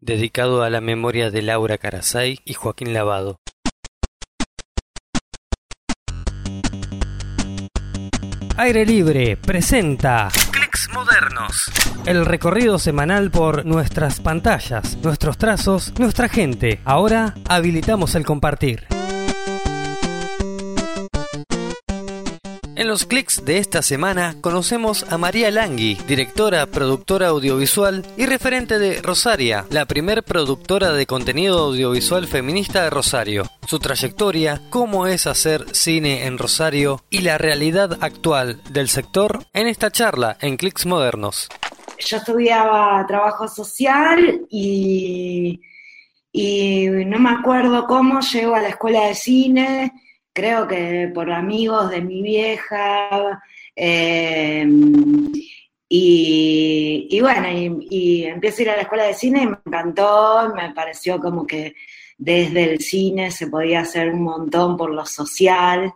dedicado a la memoria de Laura Carasay y Joaquín Lavado. Aire Libre presenta Clicks Modernos. El recorrido semanal por nuestras pantallas, nuestros trazos, nuestra gente. Ahora habilitamos el compartir. En los clics de esta semana conocemos a María Langui, directora, productora audiovisual y referente de Rosaria, la primer productora de contenido audiovisual feminista de Rosario. Su trayectoria, cómo es hacer cine en Rosario y la realidad actual del sector en esta charla en Clics Modernos. Yo estudiaba trabajo social y, y no me acuerdo cómo llego a la escuela de cine creo que por amigos de mi vieja, em, y, bueno, y, empiezo a ir a la escuela de cine y me encantó, me pareció como que desde el cine se podía hacer un montón por lo social,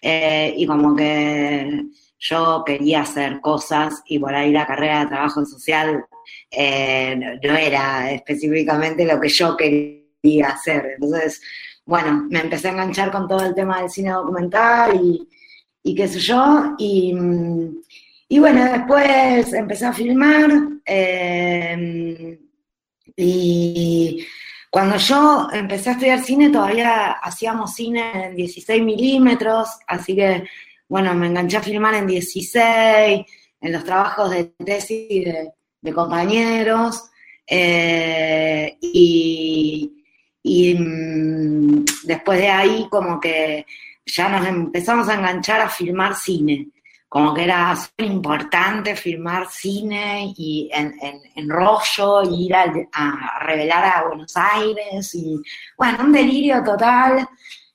eh, y como que yo quería hacer cosas y por ahí la carrera de trabajo social eh, no era específicamente lo que yo quería hacer. Entonces, bueno, me empecé a enganchar con todo el tema del cine documental y, qué sé yo, y, bueno, después empecé a filmar eh, y cuando yo empecé a estudiar cine todavía hacíamos cine en 16 milímetros, así que bueno, me enganché a filmar en 16, en los trabajos de tesis de, compañeros, eh, y, y mm, después de ahí como que ya nos empezamos a enganchar a filmar cine, como que era súper importante filmar cine y en, rollo, y ir a, revelar a Buenos Aires, y bueno, un delirio total,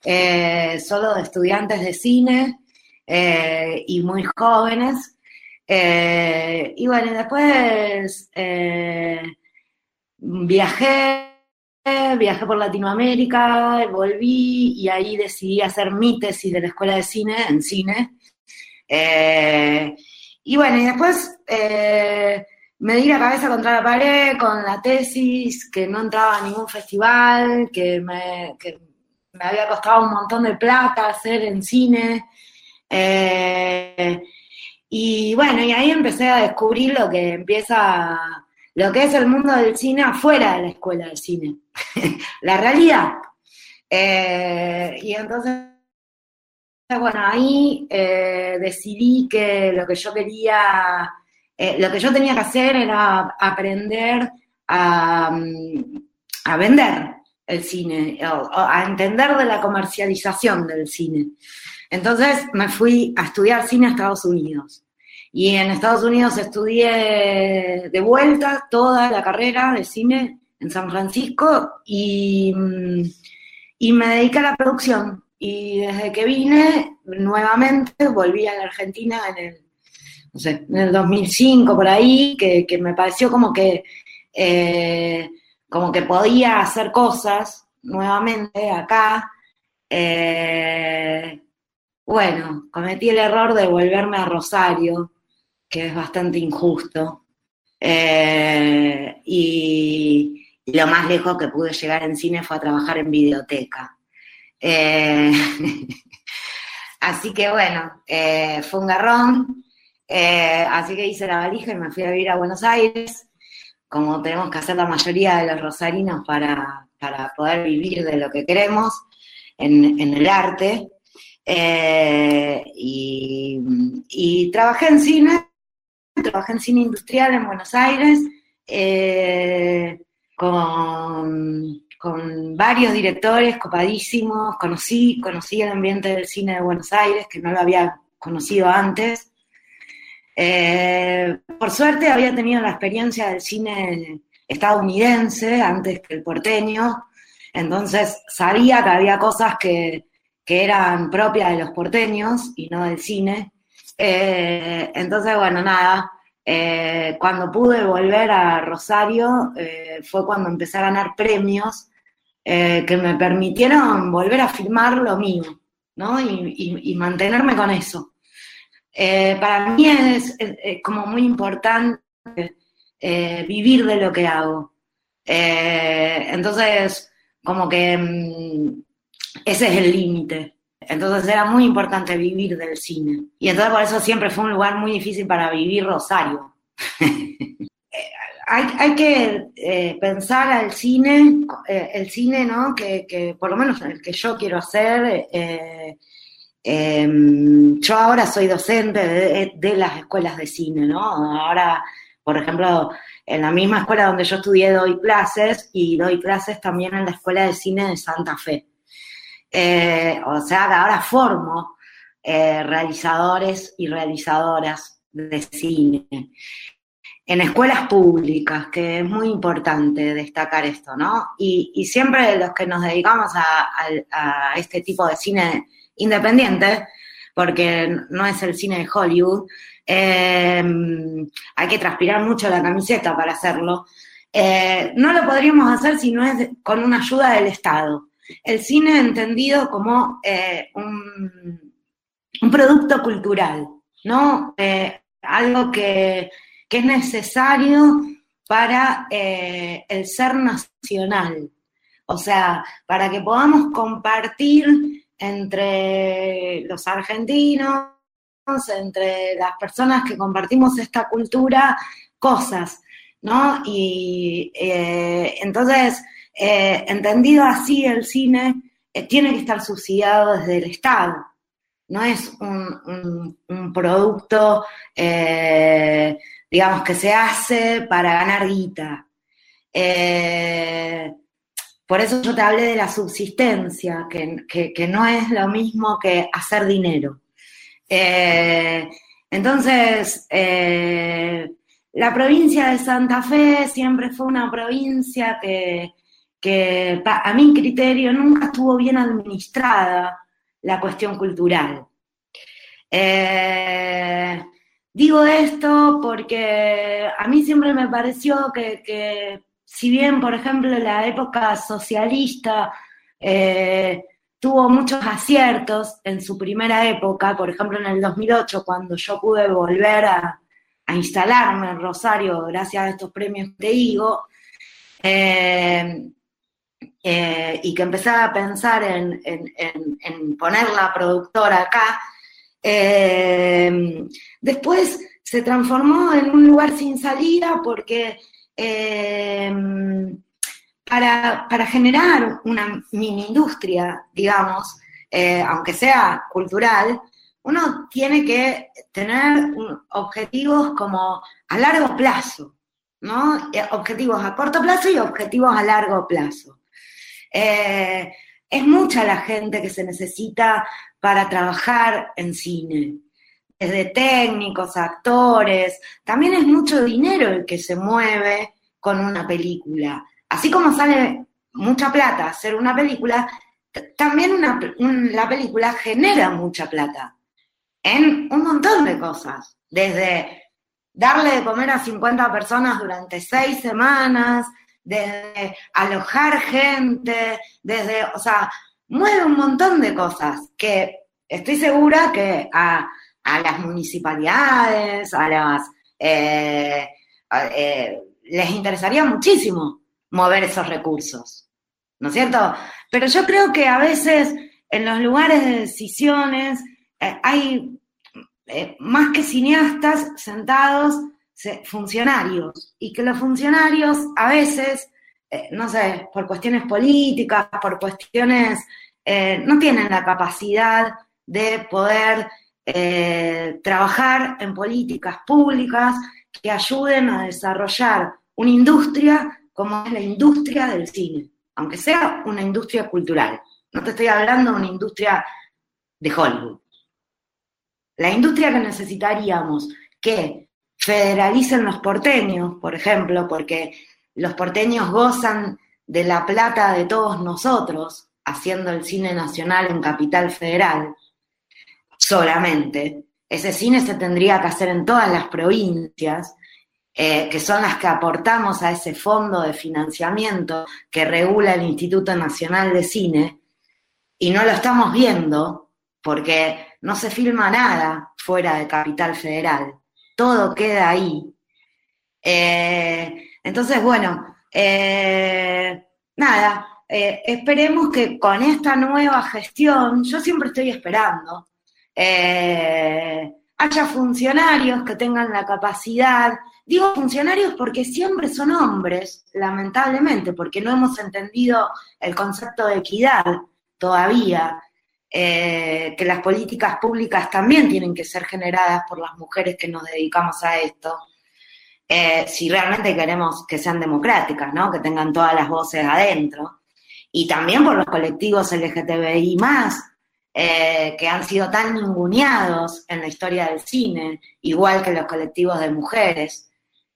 eh, solo de estudiantes de cine eh, y muy jóvenes. Eh, y bueno, después viajé viajé por Latinoamérica, volví y ahí decidí hacer mi tesis de la escuela de cine en cine. Eh, y bueno, y después eh, me di la cabeza contra la pared con la tesis, que no entraba a ningún festival, que me, había costado un montón de plata hacer en cine. Eh, y bueno, y ahí empecé a descubrir lo que empieza lo que es el mundo del cine afuera de la escuela de cine, la realidad. Eh, y entonces, bueno, ahí eh, decidí que lo que yo quería, eh, lo que yo tenía que hacer era aprender a, a vender el cine, a entender de la comercialización del cine. Entonces me fui a estudiar cine a Estados Unidos. Y en Estados Unidos estudié de vuelta toda la carrera de cine en San Francisco y, mm, y me dediqué a la producción. Y desde que vine, nuevamente volví a la Argentina en el, no en el 2005, por ahí, que, me pareció como que, eh, como que podía hacer cosas nuevamente acá. Eh, bueno, cometí el error de volverme a Rosario, que es bastante injusto. Eh, y, lo más lejos que pude llegar en cine fue a trabajar en videoteca. Eh, así que bueno, eh, fue un garrón. así que hice la valija y me fui a vivir a Buenos Aires, como tenemos que hacer la mayoría de los rosarinos para, poder vivir de lo que queremos en, en el arte. y, trabajé en cine trabajé en cine industrial en Buenos Aires, eh, con, varios directores copadísimos, conocí, conocí el ambiente del cine de Buenos Aires, que no lo había conocido antes. Eh, por suerte había tenido la experiencia del cine estadounidense antes que el porteño, entonces sabía que había cosas que, que eran propias de los porteños y no del cine. Eh, entonces, bueno, nada, eh, cuando pude volver a Rosario eh, fue cuando empecé a ganar premios que me permitieron volver a filmar lo mío, ¿no? Y, mantenerme con eso. para mí es, como muy importante vivir de lo que hago. Entonces, como que mm, ese es el límite. Entonces era muy importante vivir del cine. Y entonces por eso siempre fue un lugar muy difícil para vivir Rosario. hay, que eh, pensar al cine, eh, el cine, ¿no? Que, por lo menos el que yo quiero hacer. Eh, em, yo ahora soy docente de, las escuelas de cine, ¿no? Ahora, por ejemplo, en la misma escuela donde yo estudié doy clases y doy clases también en la Escuela de Cine de Santa Fe. O sea que ahora formo realizadores y realizadoras de cine en escuelas públicas, que es muy importante destacar esto, ¿no? Y, siempre los que nos dedicamos a, este tipo de cine independiente, porque no es el cine de Hollywood, eh, hay que transpirar mucho la camiseta para hacerlo. Eh, no lo podríamos hacer si no es con una ayuda del Estado. El cine entendido como eh, un, producto cultural, ¿no? algo que que es necesario para eh, el ser nacional. O sea, para que podamos compartir entre los argentinos, entre las personas que compartimos esta cultura, cosas, ¿no? Y eh, entonces, eh, entendido así, el cine tiene que estar subsidiado desde el Estado. No es un, producto digamos, que se hace para ganar guita. Eh, por eso yo te hablé de la subsistencia, que, no es lo mismo que hacer dinero. Eh, entonces, eh, la provincia de Santa Fe siempre fue una provincia que, a mi criterio nunca estuvo bien administrada la cuestión cultural. Digo esto porque a mí siempre me pareció que, si bien, por ejemplo, la época socialista eh, tuvo muchos aciertos en su primera época, por ejemplo, en el 2008, cuando yo pude volver a, instalarme en Rosario gracias a estos premios de digo, eh, eh, y que empecé a pensar en, en poner la productora acá, eh, después se transformó en un lugar sin salida porque eh, para, generar una mini industria, digamos, aunque sea cultural, uno tiene que tener objetivos como a largo plazo, ¿no? Objetivos a corto plazo y objetivos a largo plazo. Es mucha la gente que se necesita para trabajar en cine, desde técnicos, actores, también es mucho dinero el que se mueve con una película. Así como sale mucha plata hacer una película, también la película genera mucha plata en un montón de cosas, desde darle de comer a 50 personas durante seis semanas, desde alojar gente, desde, o sea, mueve un montón de cosas que estoy segura que a, las municipalidades, a las... Eh, eh, les interesaría muchísimo mover esos recursos, ¿no es cierto? Pero yo creo que a veces en los lugares de decisiones eh, hay más que cineastas sentados funcionarios y que los funcionarios a veces eh, no sé, por cuestiones políticas, por cuestiones, eh, no tienen la capacidad de poder eh, trabajar en políticas públicas que ayuden a desarrollar una industria como es la industria del cine, aunque sea una industria cultural. No te estoy hablando de una industria de Hollywood. La industria que necesitaríamos que federalicen los porteños, por ejemplo, porque los porteños gozan de la plata de todos nosotros haciendo el cine nacional en Capital Federal, solamente. Ese cine se tendría que hacer en todas las provincias, eh, que son las que aportamos a ese fondo de financiamiento que regula el Instituto Nacional de Cine, y no lo estamos viendo porque no se filma nada fuera de Capital Federal, todo queda ahí. Eh, entonces, bueno, eh, nada, eh, esperemos que con esta nueva gestión, yo siempre estoy esperando, haya funcionarios que tengan la capacidad, digo funcionarios porque siempre son hombres, lamentablemente, porque no hemos entendido el concepto de equidad todavía, que las políticas públicas también tienen que ser generadas por las mujeres que nos dedicamos a esto. Eh, si realmente queremos que sean democráticas, ¿no? Que tengan todas las voces adentro. Y también por los colectivos LGTBI más, eh, que han sido tan ninguneados en la historia del cine, igual que los colectivos de mujeres,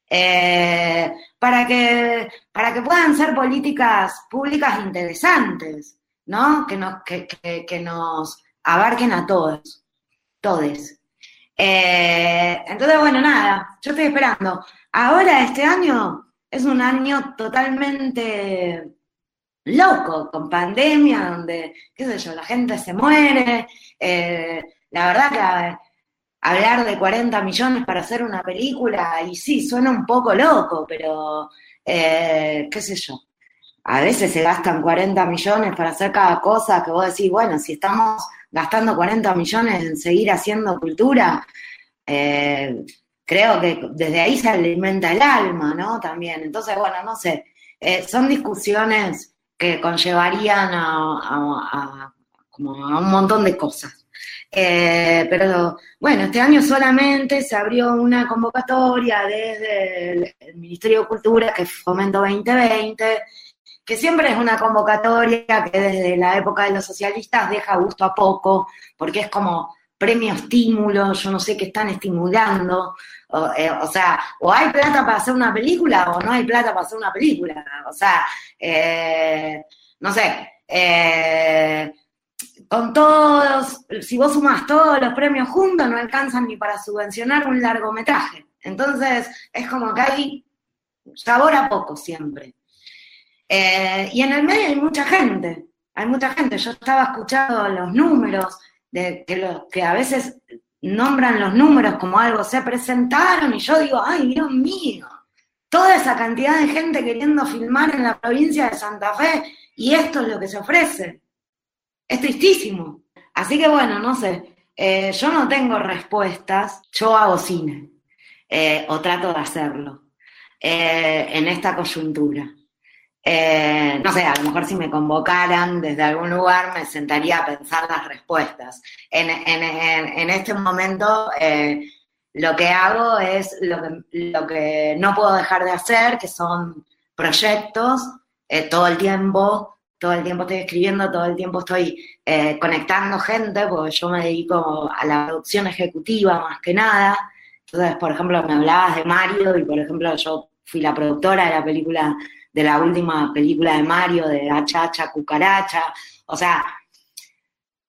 eh, para, que, para que puedan ser políticas públicas interesantes, ¿no? Que nos, que, que nos abarquen a todos, todes. entonces, bueno, nada, yo estoy esperando. Ahora, este año es un año totalmente loco, con pandemia, donde, qué sé yo, la gente se muere. Eh, la verdad que hablar de 40 millones para hacer una película, y sí, suena un poco loco, pero eh, qué sé yo. A veces se gastan 40 millones para hacer cada cosa que vos decís, bueno, si estamos gastando 40 millones en seguir haciendo cultura, eh, creo que desde ahí se alimenta el alma, ¿no? También. Entonces, bueno, no sé, eh, son discusiones que conllevarían a, como a un montón de cosas. Eh, pero bueno, este año solamente se abrió una convocatoria desde el, Ministerio de Cultura, que es Fomento 2020, que siempre es una convocatoria que desde la época de los socialistas deja gusto a poco, porque es como premio estímulo, yo no sé qué están estimulando, eh, o, sea, o hay plata para hacer una película o no hay plata para hacer una película, o sea, eh, no sé, eh, con todos, si vos sumas todos los premios juntos, no alcanzan ni para subvencionar un largometraje. Entonces, es como que hay sabor a poco siempre. Y en el medio hay mucha gente, hay mucha gente. Yo estaba escuchando los números, de que, a veces nombran los números como algo, se presentaron y yo digo, ay, Dios mío, toda esa cantidad de gente queriendo filmar en la provincia de Santa Fe y esto es lo que se ofrece. Es tristísimo. Así que bueno, no sé, eh, yo no tengo respuestas, yo hago cine eh, o trato de hacerlo eh, en esta coyuntura. Eh, no sé, a lo mejor si me convocaran desde algún lugar me sentaría a pensar las respuestas. En, este momento eh, lo que hago es lo que, no puedo dejar de hacer, que son proyectos, eh, todo el tiempo, todo el tiempo estoy escribiendo, todo el tiempo estoy conectando gente, porque yo me dedico a la producción ejecutiva más que nada. Entonces, por ejemplo, me hablabas de Mario y, por ejemplo, yo fui la productora de la película de la última película de Mario, de Achacha Cucaracha. O sea,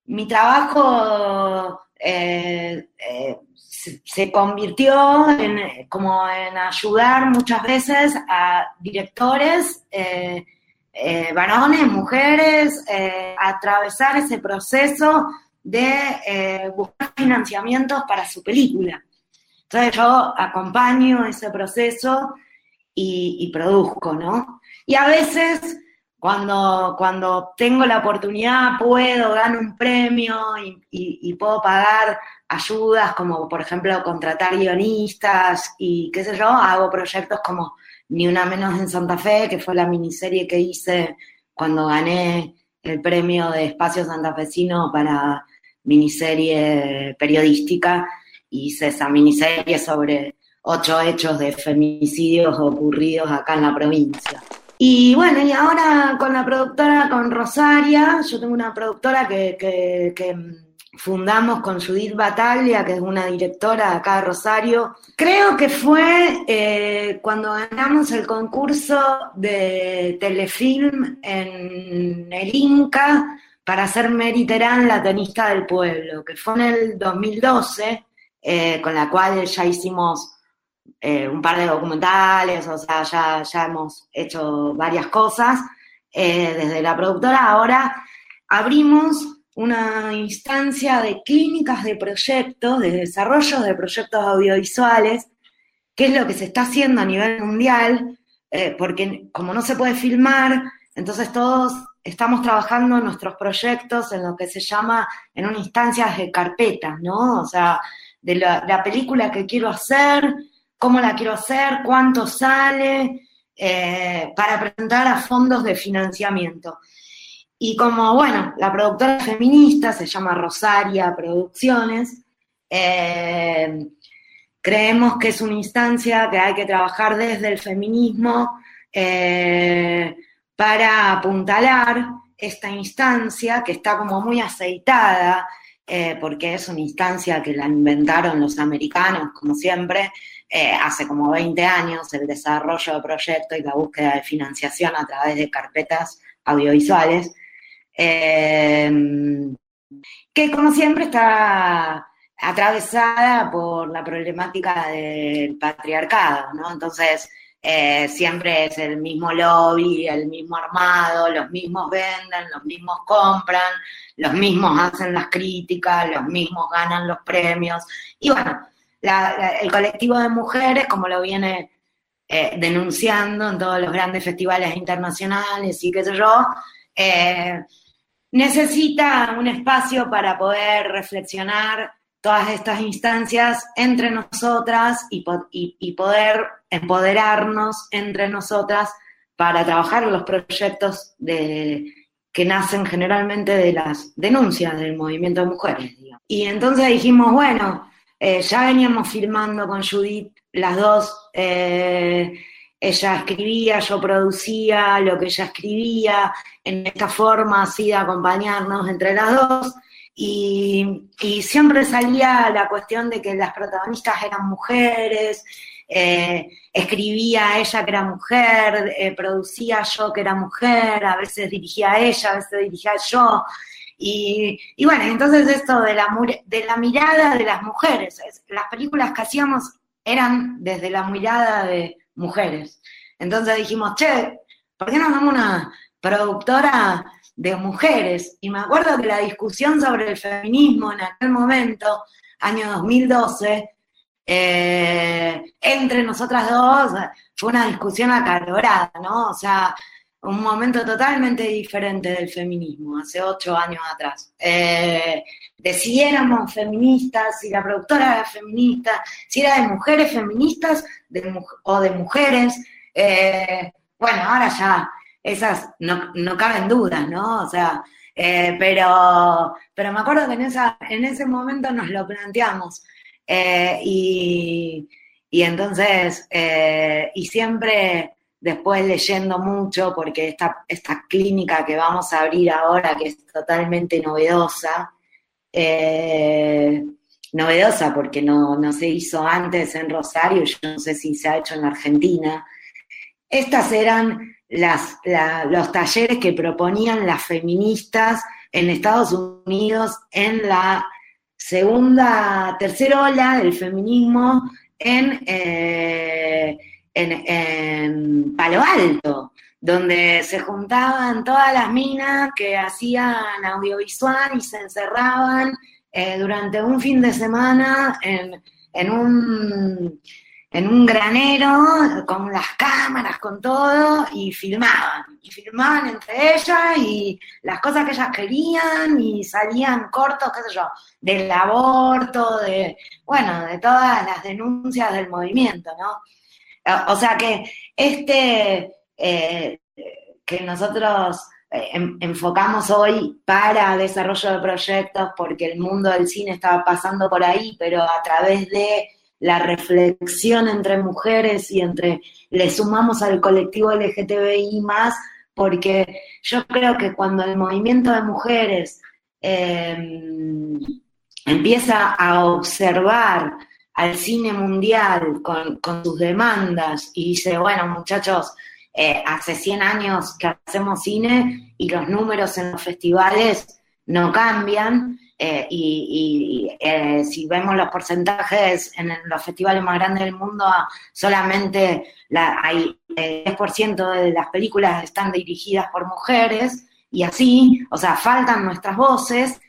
mi trabajo eh, eh, se, convirtió en, como en ayudar muchas veces a directores, eh, varones, mujeres, a atravesar ese proceso de buscar financiamientos para su película. Entonces yo acompaño ese proceso y, produzco, ¿no? Y a veces cuando, cuando tengo la oportunidad puedo, gano un premio y, puedo pagar ayudas como por ejemplo contratar guionistas y qué sé yo, hago proyectos como Ni una menos en Santa Fe, que fue la miniserie que hice cuando gané el premio de Espacio Santafesino para miniserie periodística. Hice esa miniserie sobre ocho hechos de femicidios ocurridos acá en la provincia. Y bueno, y ahora con la productora, con Rosaria, yo tengo una productora que, fundamos con Judith Bataglia, que es una directora de acá de Rosario. Creo que fue eh, cuando ganamos el concurso de telefilm en el Inca para hacer Meriterán, la tenista del pueblo, que fue en el 2012, eh, con la cual ya hicimos eh, un par de documentales, o sea, ya, ya hemos hecho varias cosas. Eh, desde la productora ahora abrimos una instancia de clínicas de proyectos, de desarrollo de proyectos audiovisuales, que es lo que se está haciendo a nivel mundial, eh, porque como no se puede filmar, entonces todos estamos trabajando en nuestros proyectos en lo que se llama, en una instancia de carpetas, ¿no? O sea, de la, película que quiero hacer, cómo la quiero hacer, cuánto sale, eh, para presentar a fondos de financiamiento. Y como, bueno, la productora feminista se llama Rosaria Producciones, eh, creemos que es una instancia que hay que trabajar desde el feminismo eh, para apuntalar esta instancia que está como muy aceitada, porque es una instancia que la inventaron los americanos, como siempre, hace como 20 años, el desarrollo de proyectos y la búsqueda de financiación a través de carpetas audiovisuales. Em, que como siempre está atravesada por la problemática del patriarcado, ¿no? Entonces, eh, siempre es el mismo lobby, el mismo armado, los mismos venden, los mismos compran, los mismos hacen las críticas, los mismos ganan los premios. Y bueno, el colectivo de mujeres, como lo viene eh, denunciando en todos los grandes festivales internacionales y qué sé yo, eh, necesita un espacio para poder reflexionar todas estas instancias entre nosotras y, poder empoderarnos entre nosotras para trabajar los proyectos que nacen generalmente de las denuncias del movimiento de mujeres. Y entonces dijimos, bueno, eh, ya veníamos filmando con Judith las dos eh, ella escribía, yo producía lo que ella escribía, en esta forma así de acompañarnos entre las dos. Y, siempre salía la cuestión de que las protagonistas eran mujeres, eh, escribía ella que era mujer, producía yo que era mujer, a veces dirigía ella, a veces dirigía yo. Y, bueno, entonces esto de la, de la mirada de las mujeres, las películas que hacíamos eran desde la mirada de mujeres. Entonces dijimos, che, ¿por qué no hacemos una productora de mujeres? Y me acuerdo que la discusión sobre el feminismo en aquel momento, año 2012, eh, entre nosotras dos, fue una discusión acalorada, ¿no? O sea, un momento totalmente diferente del feminismo, hace ocho años atrás. Eh, de si éramos feministas, si la productora era feminista, si era de mujeres feministas o de mujeres. Eh, bueno, ahora ya esas no, no caben dudas, ¿no? O sea, eh, pero, pero me acuerdo que en, esa, en ese momento nos lo planteamos. y, y entonces, y siempre después leyendo mucho, porque esta, esta clínica que vamos a abrir ahora, que es totalmente novedosa, eh, novedosa porque no, no, se hizo antes en Rosario, yo no sé si se ha hecho en Argentina, estas eran las, los talleres que proponían las feministas en Estados Unidos en la segunda, tercera ola del feminismo en... Eh, en, Palo Alto, donde se juntaban todas las minas que hacían audiovisual y se encerraban eh, durante un fin de semana en, en, un, en un granero con las cámaras, con todo, y filmaban. Y filmaban entre ellas y las cosas que ellas querían y salían cortos, qué sé yo, del aborto, de, bueno, de todas las denuncias del movimiento, ¿no? O sea que este eh, que nosotros eh, enfocamos hoy para desarrollo de proyectos, porque el mundo del cine estaba pasando por ahí, pero a través de la reflexión entre mujeres y entre, le sumamos al colectivo LGTBI más, porque yo creo que cuando el movimiento de mujeres em, empieza a observar al cine mundial con, sus demandas y dice, bueno, muchachos, eh, hace 100 años que hacemos cine y los números en los festivales no cambian. Eh, y, eh, si vemos los porcentajes en los festivales más grandes del mundo, solamente la, hay el 10% de las películas están dirigidas por mujeres y así, o sea, faltan nuestras voces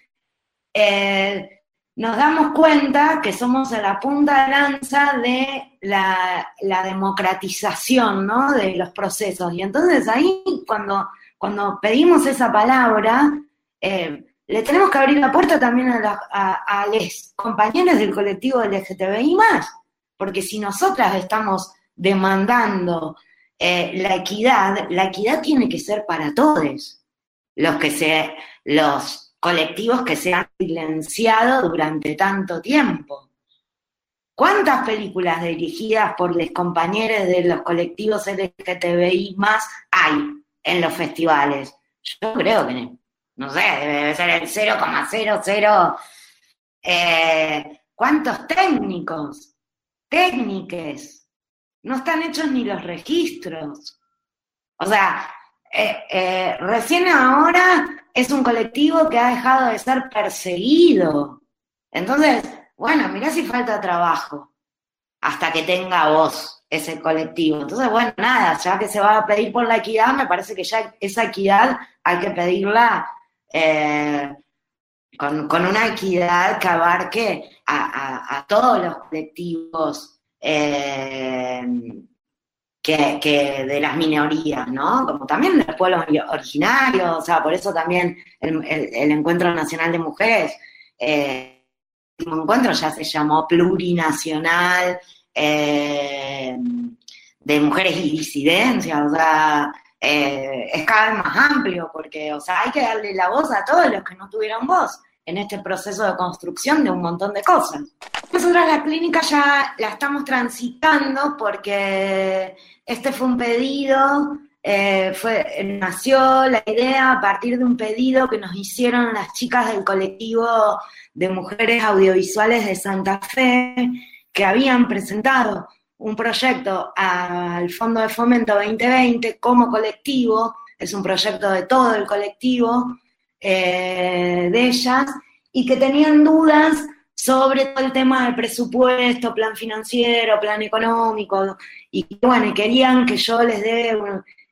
nos damos cuenta que somos en la punta de lanza de la, democratización ¿no? de los procesos. Y entonces ahí, cuando, cuando pedimos esa palabra, eh, le tenemos que abrir la puerta también a, los compañeros del colectivo LGTBI más, porque si nosotras estamos demandando eh, la equidad, la equidad tiene que ser para todos los que se, los colectivos que se han silenciado durante tanto tiempo. ¿Cuántas películas dirigidas por los compañeros de los colectivos LGTBI más hay en los festivales? Yo creo que, no sé, debe ser el 0,00. Eh, ¿Cuántos técnicos, técniques? No están hechos ni los registros. O sea, eh, eh, recién ahora es un colectivo que ha dejado de ser perseguido. Entonces, bueno, mirá si falta trabajo hasta que tenga voz ese colectivo. Entonces, bueno, nada, ya que se va a pedir por la equidad, me parece que ya esa equidad hay que pedirla eh, con, una equidad que abarque a, todos los colectivos que, de las minorías, ¿no? Como también de los pueblos originarios, o sea, por eso también el, Encuentro Nacional de Mujeres, eh, el encuentro ya se llamó plurinacional eh, de mujeres y disidencias, o sea, eh, es cada vez más amplio, porque, o sea, hay que darle la voz a todos los que no tuvieron voz en este proceso de construcción de un montón de cosas. Nosotros la clínica ya la estamos transitando porque este fue un pedido, eh, fue, nació la idea a partir de un pedido que nos hicieron las chicas del colectivo de mujeres audiovisuales de Santa Fe, que habían presentado un proyecto al Fondo de Fomento 2020 como colectivo, es un proyecto de todo el colectivo eh, de ellas, y que tenían dudas sobre todo el tema del presupuesto, plan financiero, plan económico, y bueno, querían que yo les dé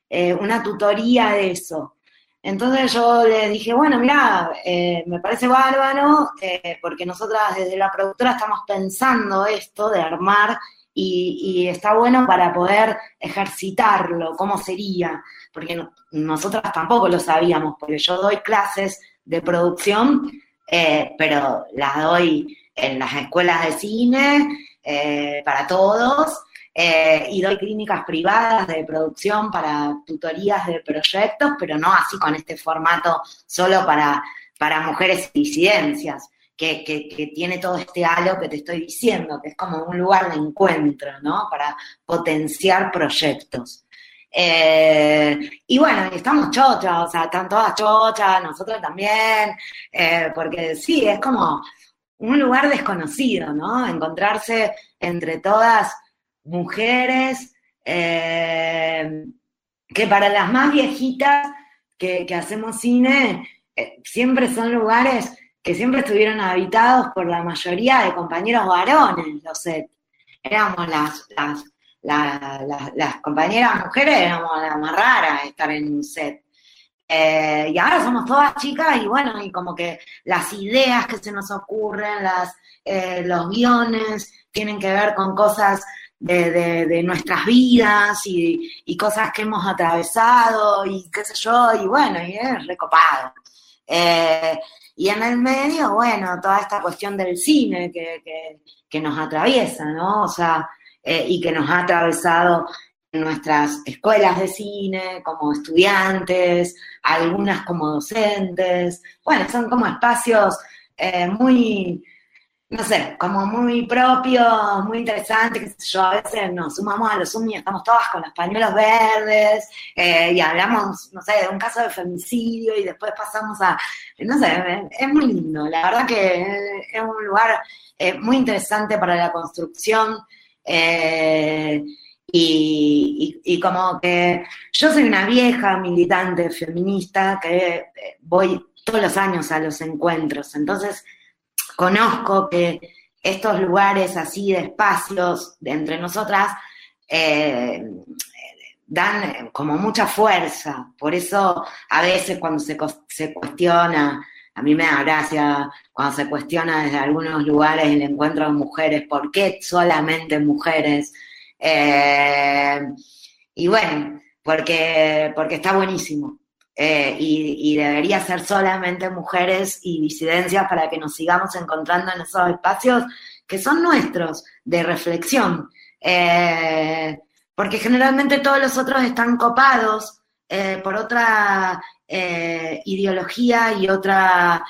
eh, una tutoría de eso. Entonces yo les dije, bueno, mira, eh, me parece bárbaro, eh, porque nosotras desde la productora estamos pensando esto de armar y, está bueno para poder ejercitarlo, cómo sería, porque nosotras tampoco lo sabíamos, porque yo doy clases de producción eh, pero las doy en las escuelas de cine eh, para todos eh, y doy clínicas privadas de producción para tutorías de proyectos, pero no así con este formato solo para, para mujeres y disidencias. Que, que, tiene todo este halo que te estoy diciendo, que es como un lugar de encuentro, ¿no? Para potenciar proyectos. Eh, y bueno, estamos chochas, o sea, están todas chochas, nosotros también, eh, porque sí, es como un lugar desconocido, ¿no? Encontrarse entre todas mujeres, eh, que para las más viejitas que, hacemos cine, siempre son lugares que siempre estuvieron habitados por la mayoría de compañeros varones, los set. Éramos las, las las compañeras mujeres éramos las más raras estar en un set. Eh, y ahora somos todas chicas y bueno, y como que las ideas que se nos ocurren, eh, los guiones tienen que ver con cosas de, nuestras vidas y, cosas que hemos atravesado y qué sé yo, y bueno, y es recopado. Eh, y en el medio, bueno, toda esta cuestión del cine que, que nos atraviesa, ¿no? O sea, eh, y que nos ha atravesado nuestras escuelas de cine, como estudiantes, algunas como docentes. Bueno, son como espacios eh, muy, no sé, como muy propios, muy interesantes, que yo, a veces nos sumamos a los Zoom estamos todas con los pañuelos verdes eh, y hablamos, no sé, de un caso de femicidio y después pasamos a, no sé, es muy lindo, la verdad que es un lugar muy interesante para la construcción eh, y, como que yo soy una vieja militante feminista que eh, voy todos los años a los encuentros, entonces conozco que estos lugares así de espacios de entre nosotras eh, dan como mucha fuerza, por eso a veces cuando se, se cuestiona a mí me da gracia cuando se cuestiona desde algunos lugares el encuentro de mujeres, ¿por qué solamente mujeres? Eh, y bueno, porque, porque está buenísimo. Eh, y, debería ser solamente mujeres y disidencias para que nos sigamos encontrando en esos espacios que son nuestros de reflexión. Eh, porque generalmente todos los otros están copados por otra ideología y otra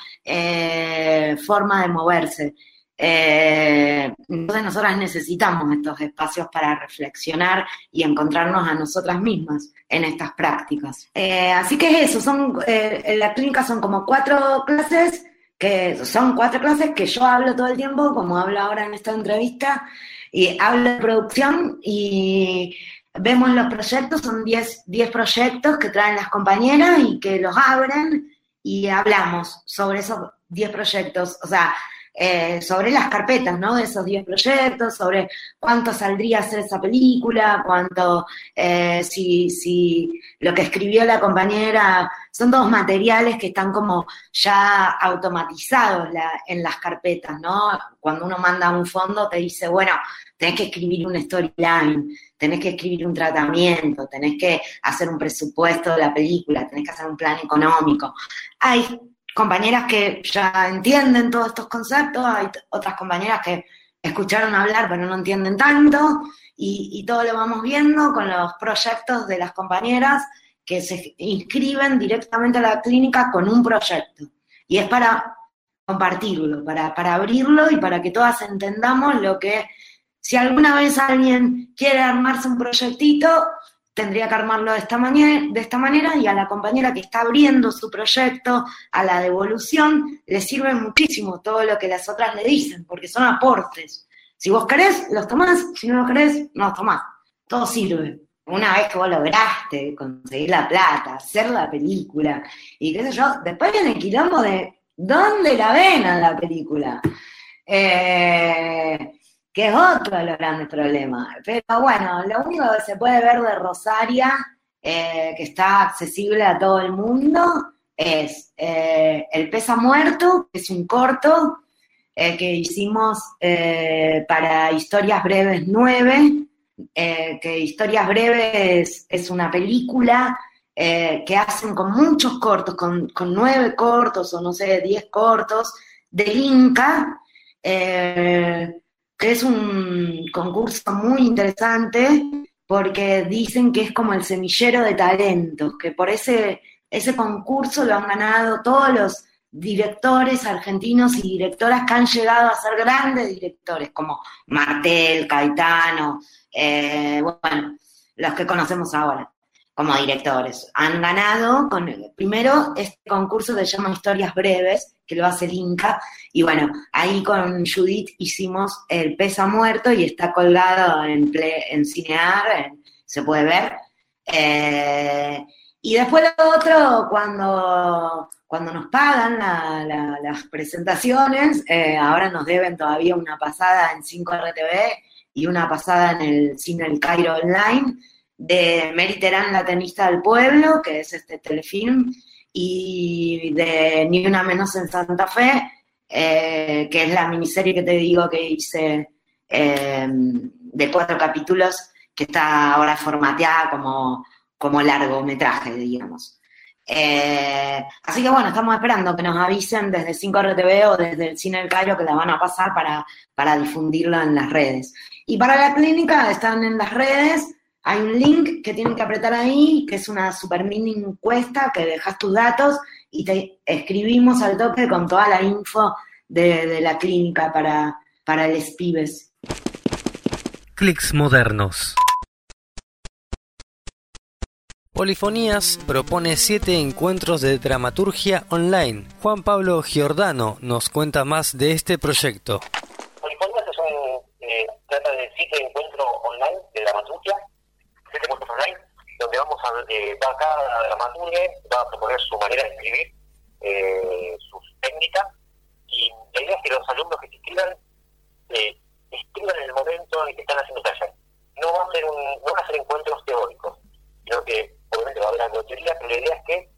forma de moverse. Eh, entonces nosotras necesitamos estos espacios para reflexionar y encontrarnos a nosotras mismas en estas prácticas. Eh, así que eso, son, eh, en la clínica son como cuatro clases, que son cuatro clases que yo hablo todo el tiempo, como hablo ahora en esta entrevista, y hablo de producción y vemos los proyectos, son 10 proyectos que traen las compañeras y que los abren y hablamos sobre esos 10 proyectos. O sea, eh, sobre las carpetas, ¿no? De esos 10 proyectos, sobre cuánto saldría hacer esa película, cuánto, eh, si, si lo que escribió la compañera, son todos materiales que están como ya automatizados en las carpetas, ¿no? Cuando uno manda un fondo te dice, bueno, tenés que escribir un storyline, tenés que escribir un tratamiento, tenés que hacer un presupuesto de la película, tenés que hacer un plan económico. Hay compañeras que ya entienden todos estos conceptos, hay otras compañeras que escucharon hablar pero no entienden tanto, y, todo lo vamos viendo con los proyectos de las compañeras que se inscriben directamente a la clínica con un proyecto. Y es para compartirlo, para, para abrirlo y para que todas entendamos lo que, si alguna vez alguien quiere armarse un proyectito, tendría que armarlo de esta, manera, de esta manera y a la compañera que está abriendo su proyecto a la devolución le sirve muchísimo todo lo que las otras le dicen, porque son aportes. Si vos querés, los tomás, si no los querés, no los tomás. Todo sirve. Una vez que vos lograste conseguir la plata, hacer la película, y qué sé yo, después viene el quilombo de dónde la ven a la película. Eh, que es otro de los grandes problemas. Pero bueno, lo único que se puede ver de Rosaria, eh, que está accesible a todo el mundo, es eh, El Pesa Muerto, que es un corto eh, que hicimos para Historias Breves 9, que Historias Breves es una película que hacen con muchos cortos, con, con, nueve cortos o no sé, diez cortos, del Inca es un concurso muy interesante porque dicen que es como el semillero de talentos, que por ese, ese concurso lo han ganado todos los directores argentinos y directoras que han llegado a ser grandes directores, como Martel, Caetano, eh, bueno, los que conocemos ahora como directores. Han ganado, con, primero, este concurso que se llama Historias Breves, que lo hace el Inca, y bueno, ahí con Judith hicimos El Pesa Muerto y está colgado en, Cinear, se puede ver. Eh, y después lo otro, cuando, cuando nos pagan las presentaciones, eh, ahora nos deben todavía una pasada en 5RTV y una pasada en el Cine El Cairo Online, de Mary Terán, la tenista del pueblo, que es este telefilm, y de Ni una menos en Santa Fe, eh, que es la miniserie que te digo que hice eh, de cuatro capítulos, que está ahora formateada como, como largometraje, digamos. Eh, así que bueno, estamos esperando que nos avisen desde 5RTV o desde el Cine del Cairo que la van a pasar para, para difundirlo en las redes. Y para la clínica están en las redes hay un link que tienen que apretar ahí, que es una super mini encuesta que dejas tus datos y te escribimos al toque con toda la info de, la clínica para, para los pibes. Clics modernos. Polifonías propone siete encuentros de dramaturgia online. Juan Pablo Giordano nos cuenta más de este proyecto. Polifonías es un, eh, trata de siete encuentros online de dramaturgia online, donde vamos a, eh, va cada dramaturgo, va a proponer su manera de escribir, eh, sus técnicas, y la idea es que los alumnos que se eh, escriban en el momento en que están haciendo taller. No va a ser un, no van a ser encuentros teóricos, sino que obviamente va a haber algo teoría, pero la idea es que,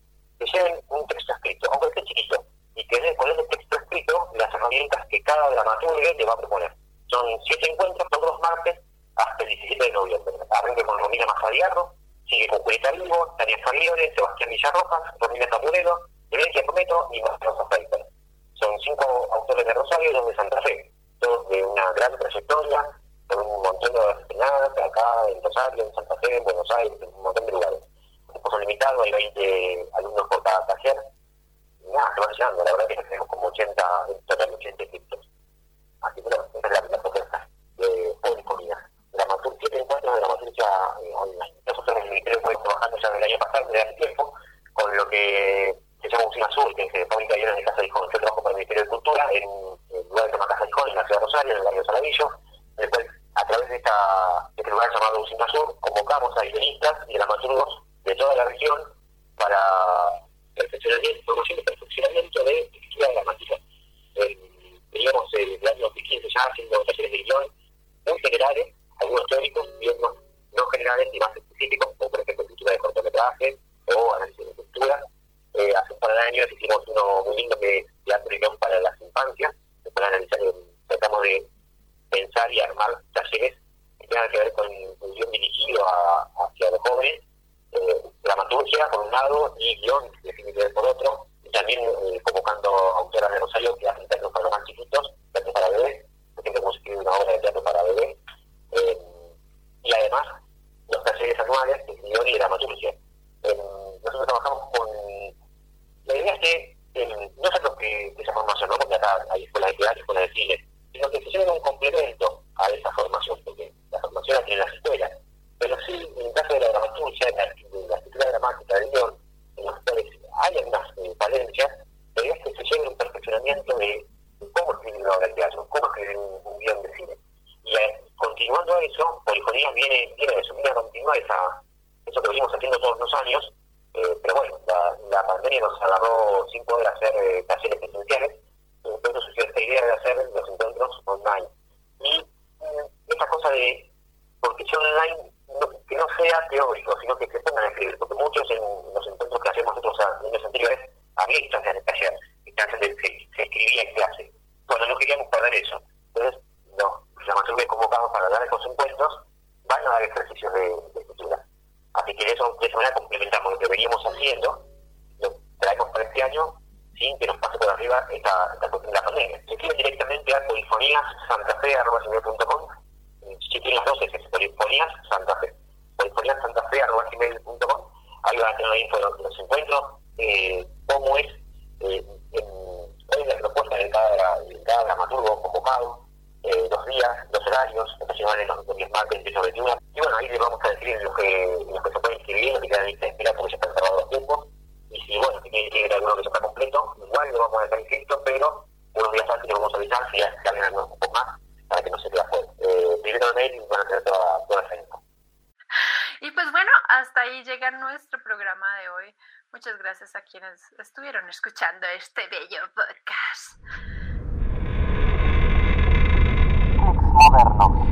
lleven un texto escrito, aunque esté chiquito, y que con ese texto escrito las herramientas que cada dramaturgo le va a proponer. Son siete encuentros todos los martes hasta el 17 de noviembre. Arranque con Romina Mazadiarro, sigue con Julieta Vivo, Tania Faglione, Sebastián Villarrojas, Romina Zapurero, Evencia Prometo y Marcelo Pfeiffer. Son cinco autores de Rosario y dos de Santa Fe, todos de una gran trayectoria, con un montón de enseñanzas acá en Rosario, en Santa Fe, en Buenos Aires, en un montón de lugares. Un son limitado, hay 20 alumnos por cada taller. Nada, se van llegando, la verdad que tenemos como 80, total 80 inscriptos. Así que eso de esa manera complementamos lo que veníamos haciendo, lo traemos para este año sin que nos pase por arriba esta, cuestión de la pandemia. Se escriben directamente a polifoníassantafe.com si tienen las dos es polifonías Santa Fe. polifoníassantafe.com Ahí van a tener la info de los encuentros, eh, cómo es, eh, cuál es la propuesta de de cada dramaturgo convocado, eh, los días, los horarios, ocasionales los, los días martes, 18 21. Y bueno, ahí les vamos a decir los que, los que se pueden inscribir, los que quedan en espera porque ya están cerrados los tiempos. Y si, bueno, si tiene que ir alguno que ya está completo, igual lo vamos a dejar inscrito, pero unos días antes lo vamos a avisar si ya se alguien un poco más para que no se quede afuera. Eh, primero mail y van a tener toda, toda esa info. Y pues bueno, hasta ahí llega nuestro programa de hoy. Muchas gracias a quienes estuvieron escuchando este bello podcast. inferno